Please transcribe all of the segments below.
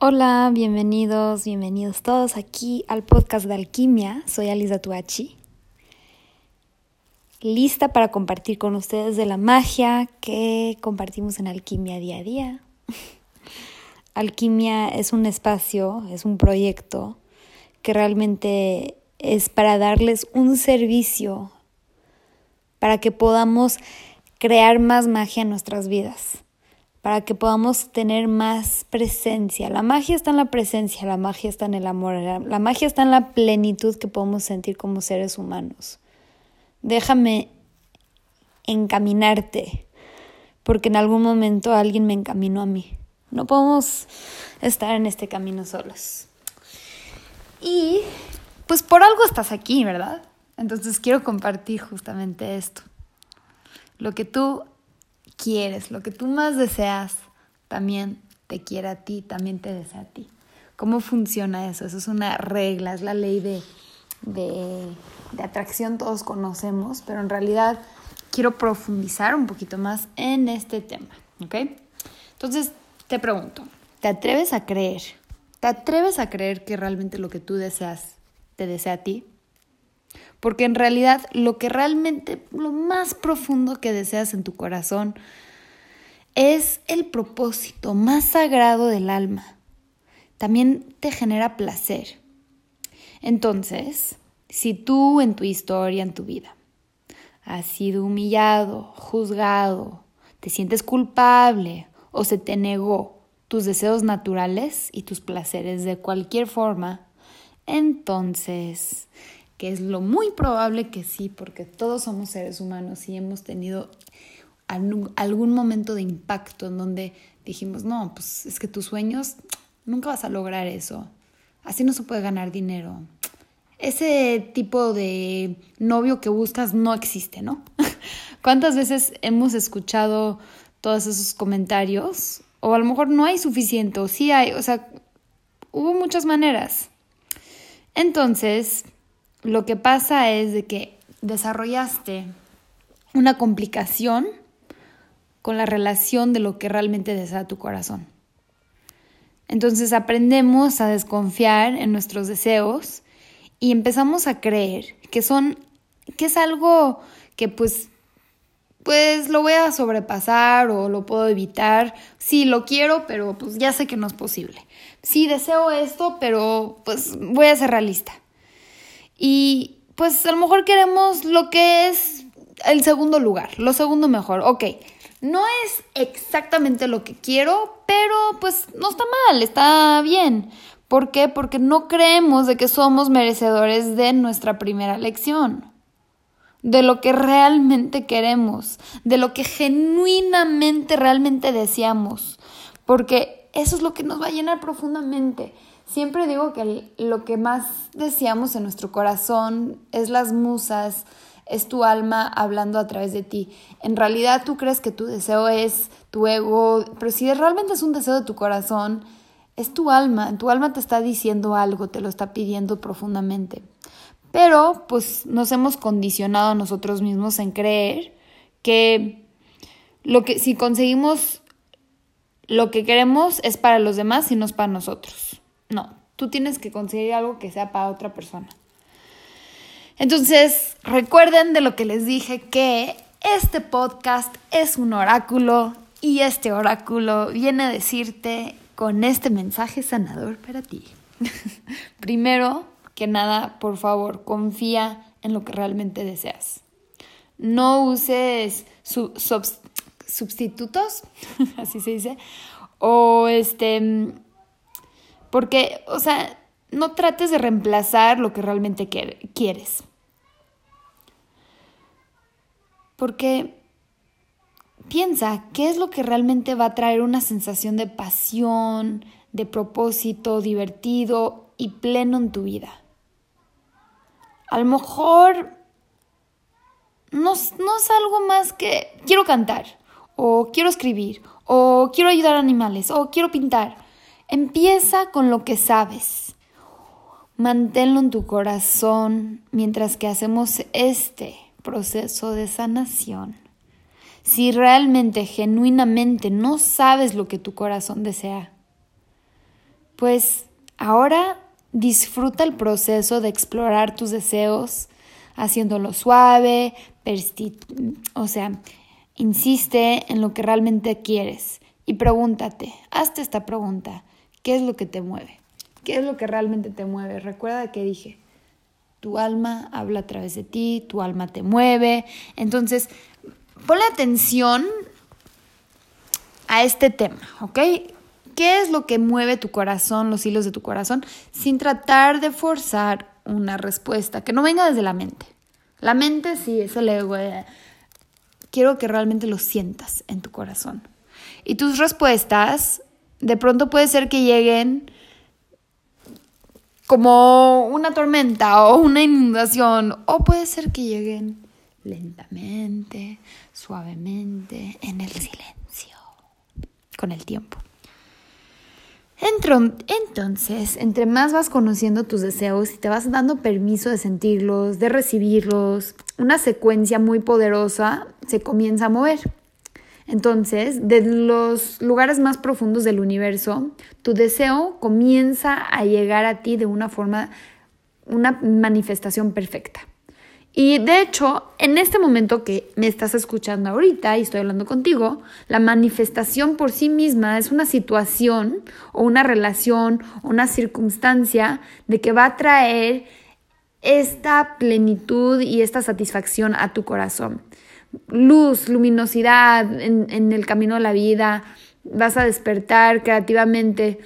Hola, bienvenidos, bienvenidos todos aquí al podcast de Alquimia. Soy Alisa Tuachi. Lista para compartir con ustedes de la magia que compartimos en Alquimia día a día. Alquimia es un espacio, es un proyecto que realmente es para darles un servicio para que podamos crear más magia en nuestras vidas para que podamos tener más presencia. La magia está en la presencia, la magia está en el amor, la, magia está en la plenitud que podemos sentir como seres humanos. Déjame encaminarte, porque en algún momento alguien me encaminó a mí. No podemos estar en este camino solos. Y pues por algo estás aquí, ¿verdad? Entonces quiero compartir justamente esto. Lo que tú quieres, lo que tú más deseas, también te quiere a ti, también te desea a ti. ¿Cómo funciona eso? Eso es una regla, es la ley de, de, atracción, todos conocemos, pero en realidad quiero profundizar un poquito más en este tema, ¿ok? Entonces, te pregunto, ¿te atreves a creer? ¿Te atreves a creer que realmente lo que tú deseas te desea a ti? Porque en realidad lo que realmente, lo más profundo que deseas en tu corazón es el propósito más sagrado del alma. También te genera placer. Entonces, si tú en tu historia, en tu vida, has sido humillado, juzgado, te sientes culpable o se te negó tus deseos naturales y tus placeres de cualquier forma, entonces que es lo muy probable que sí, porque todos somos seres humanos y hemos tenido algún momento de impacto en donde dijimos, no, pues es que tus sueños nunca vas a lograr eso, así no se puede ganar dinero. Ese tipo de novio que buscas no existe, ¿no? ¿Cuántas veces hemos escuchado todos esos comentarios? O a lo mejor no hay suficiente, o sí hay, o sea, hubo muchas maneras. Entonces, lo que pasa es de que desarrollaste una complicación con la relación de lo que realmente desea tu corazón. Entonces aprendemos a desconfiar en nuestros deseos y empezamos a creer que son que es algo que pues pues lo voy a sobrepasar o lo puedo evitar. Sí, lo quiero, pero pues ya sé que no es posible. Sí, deseo esto, pero pues voy a ser realista. Y pues a lo mejor queremos lo que es el segundo lugar, lo segundo mejor. Ok, no es exactamente lo que quiero, pero pues no está mal, está bien. ¿Por qué? Porque no creemos de que somos merecedores de nuestra primera lección, de lo que realmente queremos, de lo que genuinamente realmente deseamos, porque eso es lo que nos va a llenar profundamente. Siempre digo que lo que más deseamos en nuestro corazón es las musas, es tu alma hablando a través de ti. En realidad tú crees que tu deseo es tu ego, pero si realmente es un deseo de tu corazón, es tu alma, tu alma te está diciendo algo, te lo está pidiendo profundamente. Pero pues nos hemos condicionado a nosotros mismos en creer que lo que si conseguimos lo que queremos es para los demás y no es para nosotros. No, tú tienes que conseguir algo que sea para otra persona. Entonces, recuerden de lo que les dije que este podcast es un oráculo y este oráculo viene a decirte con este mensaje sanador para ti. Primero que nada, por favor, confía en lo que realmente deseas. No uses sustitutos, así se dice, o este porque, o sea, no trates de reemplazar lo que realmente quieres. Porque piensa qué es lo que realmente va a traer una sensación de pasión, de propósito, divertido y pleno en tu vida. A lo mejor no, no es algo más que quiero cantar, o quiero escribir, o quiero ayudar a animales, o quiero pintar Empieza con lo que sabes. Manténlo en tu corazón mientras que hacemos este proceso de sanación. Si realmente, genuinamente no sabes lo que tu corazón desea, pues ahora disfruta el proceso de explorar tus deseos, haciéndolo suave, o sea, insiste en lo que realmente quieres y pregúntate, hazte esta pregunta, ¿qué es lo que te mueve? ¿Qué es lo que realmente te mueve? Recuerda que dije, tu alma habla a través de ti, tu alma te mueve, entonces ponle atención a este tema, ¿ok? ¿Qué es lo que mueve tu corazón, los hilos de tu corazón, sin tratar de forzar una respuesta que no venga desde la mente? La mente sí, eso le eh, quiero que realmente lo sientas en tu corazón. Y tus respuestas de pronto puede ser que lleguen como una tormenta o una inundación, o puede ser que lleguen lentamente, suavemente, en el silencio, con el tiempo. Entonces, entre más vas conociendo tus deseos y te vas dando permiso de sentirlos, de recibirlos, una secuencia muy poderosa se comienza a mover. Entonces, de los lugares más profundos del universo, tu deseo comienza a llegar a ti de una forma, una manifestación perfecta. Y de hecho, en este momento que me estás escuchando ahorita y estoy hablando contigo, la manifestación por sí misma es una situación o una relación o una circunstancia de que va a traer esta plenitud y esta satisfacción a tu corazón. Luz, luminosidad en, en el camino de la vida, vas a despertar creativamente.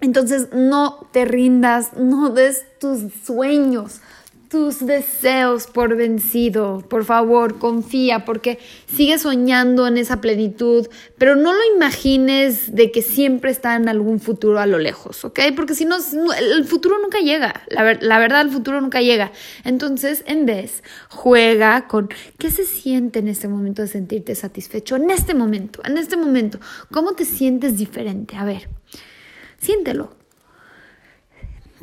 Entonces no te rindas, no des tus sueños, tus deseos por vencido. Por favor, confía porque sigue soñando en esa plenitud, pero no lo imagines de que siempre está en algún futuro a lo lejos, ¿ok? Porque si no, el futuro nunca llega. La, la verdad, el futuro nunca llega. Entonces, en vez, juega con qué se siente en este momento de sentirte satisfecho. En este momento, en este momento, ¿cómo te sientes diferente? A ver, siéntelo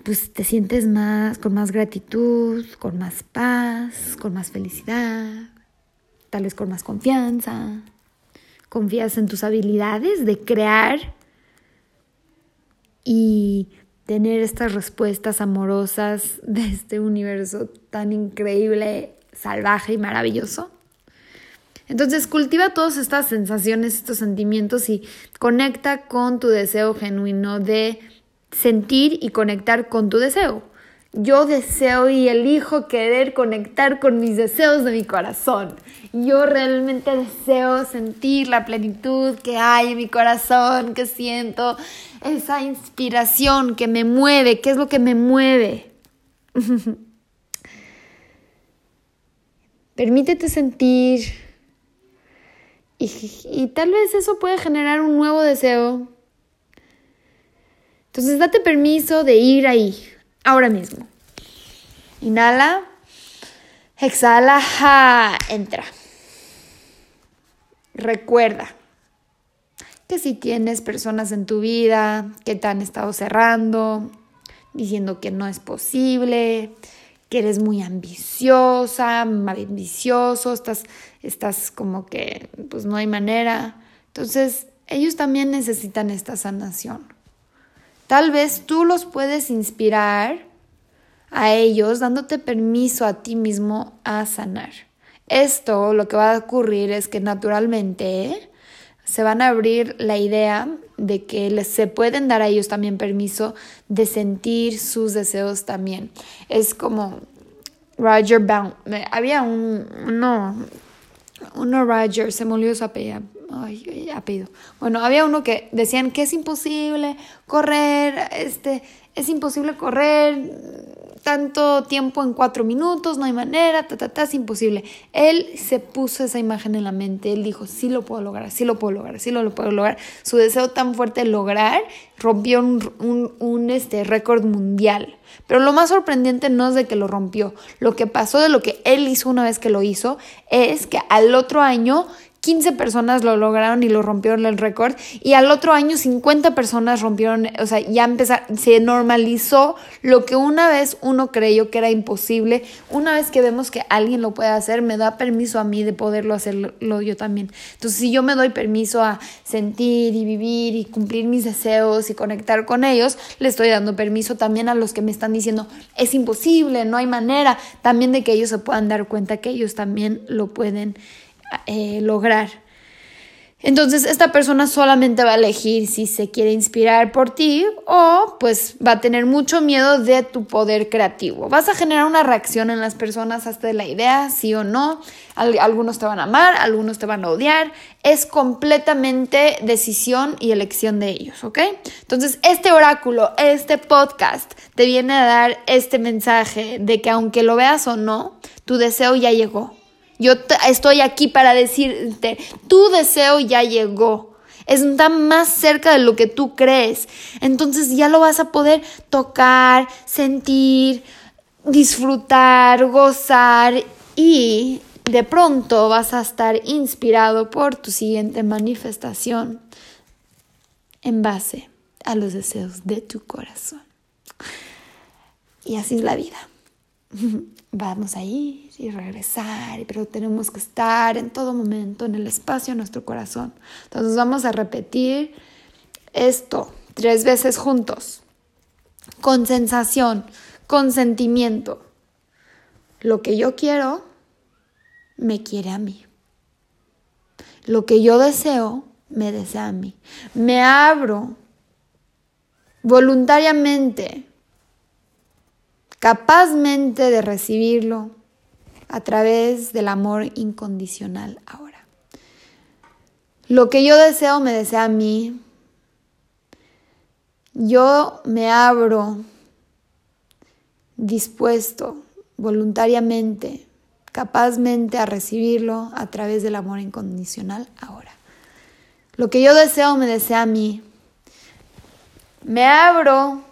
pues te sientes más con más gratitud, con más paz, con más felicidad, tal vez con más confianza. Confías en tus habilidades de crear y tener estas respuestas amorosas de este universo tan increíble, salvaje y maravilloso. Entonces cultiva todas estas sensaciones, estos sentimientos y conecta con tu deseo genuino de sentir y conectar con tu deseo. Yo deseo y elijo querer conectar con mis deseos de mi corazón. Yo realmente deseo sentir la plenitud que hay en mi corazón, que siento esa inspiración que me mueve. ¿Qué es lo que me mueve? Permítete sentir y, tal vez eso puede generar un nuevo deseo entonces date permiso de ir ahí, ahora mismo. Inhala, exhala, entra. Recuerda que si tienes personas en tu vida que te han estado cerrando, diciendo que no es posible, que eres muy ambiciosa, ambicioso, estás, estás como que pues no hay manera. Entonces, ellos también necesitan esta sanación. Tal vez tú los puedes inspirar a ellos dándote permiso a ti mismo a sanar. Esto lo que va a ocurrir es que naturalmente se van a abrir la idea de que les, se pueden dar a ellos también permiso de sentir sus deseos también. Es como Roger Bound. Había un, no, uno Roger, se me olvidó su apellido ay, apellido. Bueno, había uno que decían que es imposible correr, este, es imposible correr tanto tiempo en cuatro minutos, no hay manera, ta, ta, ta, es imposible. Él se puso esa imagen en la mente, él dijo, sí lo puedo lograr, sí lo puedo lograr, sí lo, puedo lograr. Su deseo tan fuerte de lograr rompió un, un, un este, récord mundial. Pero lo más sorprendente no es de que lo rompió, lo que pasó de lo que él hizo una vez que lo hizo es que al otro año 15 personas lo lograron y lo rompieron el récord y al otro año 50 personas rompieron, o sea, ya empezaron, se normalizó lo que una vez uno creyó que era imposible, una vez que vemos que alguien lo puede hacer, me da permiso a mí de poderlo hacerlo yo también. Entonces, si yo me doy permiso a sentir y vivir y cumplir mis deseos y conectar con ellos, le estoy dando permiso también a los que me están diciendo, es imposible, no hay manera, también de que ellos se puedan dar cuenta que ellos también lo pueden eh, lograr. Entonces esta persona solamente va a elegir si se quiere inspirar por ti o pues va a tener mucho miedo de tu poder creativo. Vas a generar una reacción en las personas hasta de la idea, sí o no. Algunos te van a amar, algunos te van a odiar. Es completamente decisión y elección de ellos, ¿ok? Entonces este oráculo, este podcast te viene a dar este mensaje de que aunque lo veas o no, tu deseo ya llegó. Yo estoy aquí para decirte, tu deseo ya llegó. Está más cerca de lo que tú crees. Entonces ya lo vas a poder tocar, sentir, disfrutar, gozar y de pronto vas a estar inspirado por tu siguiente manifestación en base a los deseos de tu corazón. Y así es la vida. vamos a ir y regresar, pero tenemos que estar en todo momento en el espacio de nuestro corazón. Entonces vamos a repetir esto tres veces juntos, con sensación, con sentimiento. Lo que yo quiero, me quiere a mí. Lo que yo deseo, me desea a mí. Me abro voluntariamente capazmente de recibirlo a través del amor incondicional ahora. Lo que yo deseo me desea a mí. Yo me abro dispuesto voluntariamente, capazmente a recibirlo a través del amor incondicional ahora. Lo que yo deseo me desea a mí. Me abro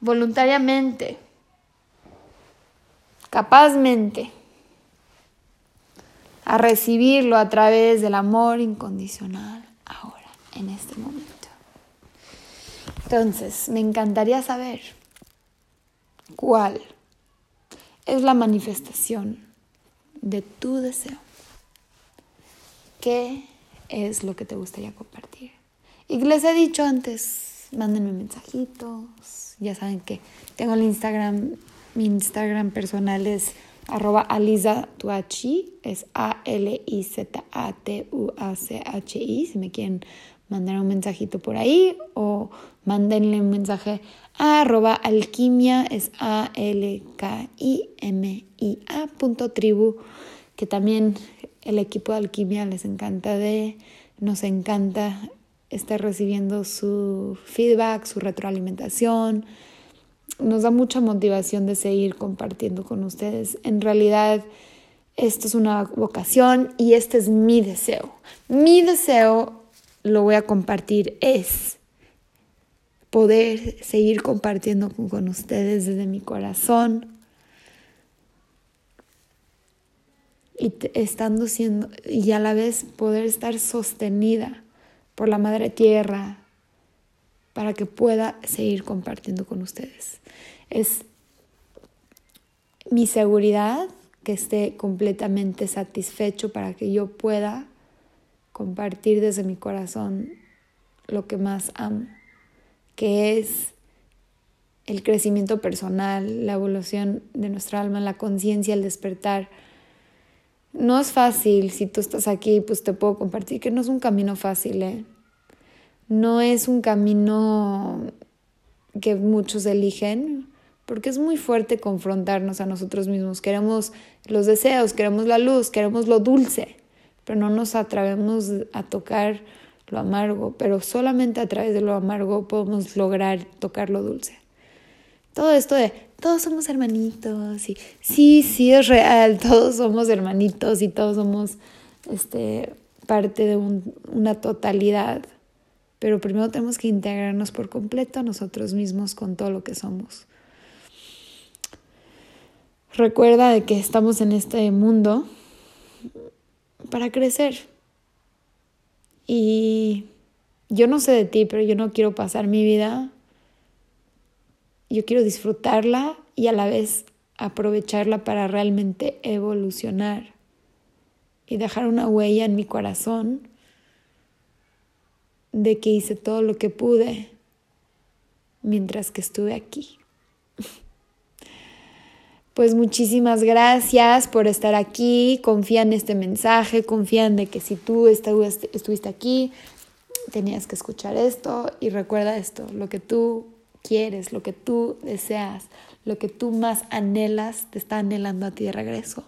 voluntariamente, capazmente, a recibirlo a través del amor incondicional ahora, en este momento. Entonces, me encantaría saber cuál es la manifestación de tu deseo. ¿Qué es lo que te gustaría compartir? Y les he dicho antes, mándenme mensajitos, ya saben que tengo el Instagram, mi Instagram personal es arroba alizatuachi, es A-L-I-Z-A-T-U-A-C-H-I, si me quieren mandar un mensajito por ahí o mándenle un mensaje a arroba alquimia, es A-L-K-I-M-I-A punto tribu, que también el equipo de alquimia les encanta de, nos encanta esté recibiendo su feedback, su retroalimentación. Nos da mucha motivación de seguir compartiendo con ustedes. En realidad, esto es una vocación y este es mi deseo. Mi deseo, lo voy a compartir, es poder seguir compartiendo con ustedes desde mi corazón y estando siendo y a la vez poder estar sostenida por la madre tierra, para que pueda seguir compartiendo con ustedes. Es mi seguridad que esté completamente satisfecho para que yo pueda compartir desde mi corazón lo que más amo, que es el crecimiento personal, la evolución de nuestra alma, la conciencia, el despertar no es fácil, si tú estás aquí, pues te puedo compartir que no es un camino fácil, ¿eh? No es un camino que muchos eligen, porque es muy fuerte confrontarnos a nosotros mismos. Queremos los deseos, queremos la luz, queremos lo dulce, pero no nos atrevemos a tocar lo amargo, pero solamente a través de lo amargo podemos lograr tocar lo dulce. Todo esto de todos somos hermanitos y sí, sí es real, todos somos hermanitos y todos somos este, parte de una totalidad. Pero primero tenemos que integrarnos por completo a nosotros mismos con todo lo que somos. Recuerda de que estamos en este mundo para crecer. Y yo no sé de ti, pero yo no quiero pasar mi vida. Yo quiero disfrutarla y a la vez aprovecharla para realmente evolucionar y dejar una huella en mi corazón de que hice todo lo que pude mientras que estuve aquí. Pues muchísimas gracias por estar aquí, confía en este mensaje, confía en de que si tú estuviste aquí, tenías que escuchar esto y recuerda esto, lo que tú quieres, lo que tú deseas, lo que tú más anhelas, te está anhelando a ti de regreso.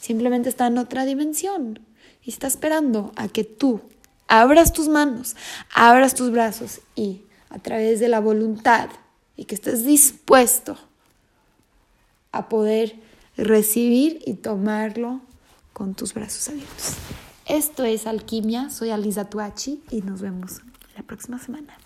Simplemente está en otra dimensión y está esperando a que tú abras tus manos, abras tus brazos y a través de la voluntad y que estés dispuesto a poder recibir y tomarlo con tus brazos abiertos. Esto es Alquimia, soy Alisa Tuachi y nos vemos la próxima semana.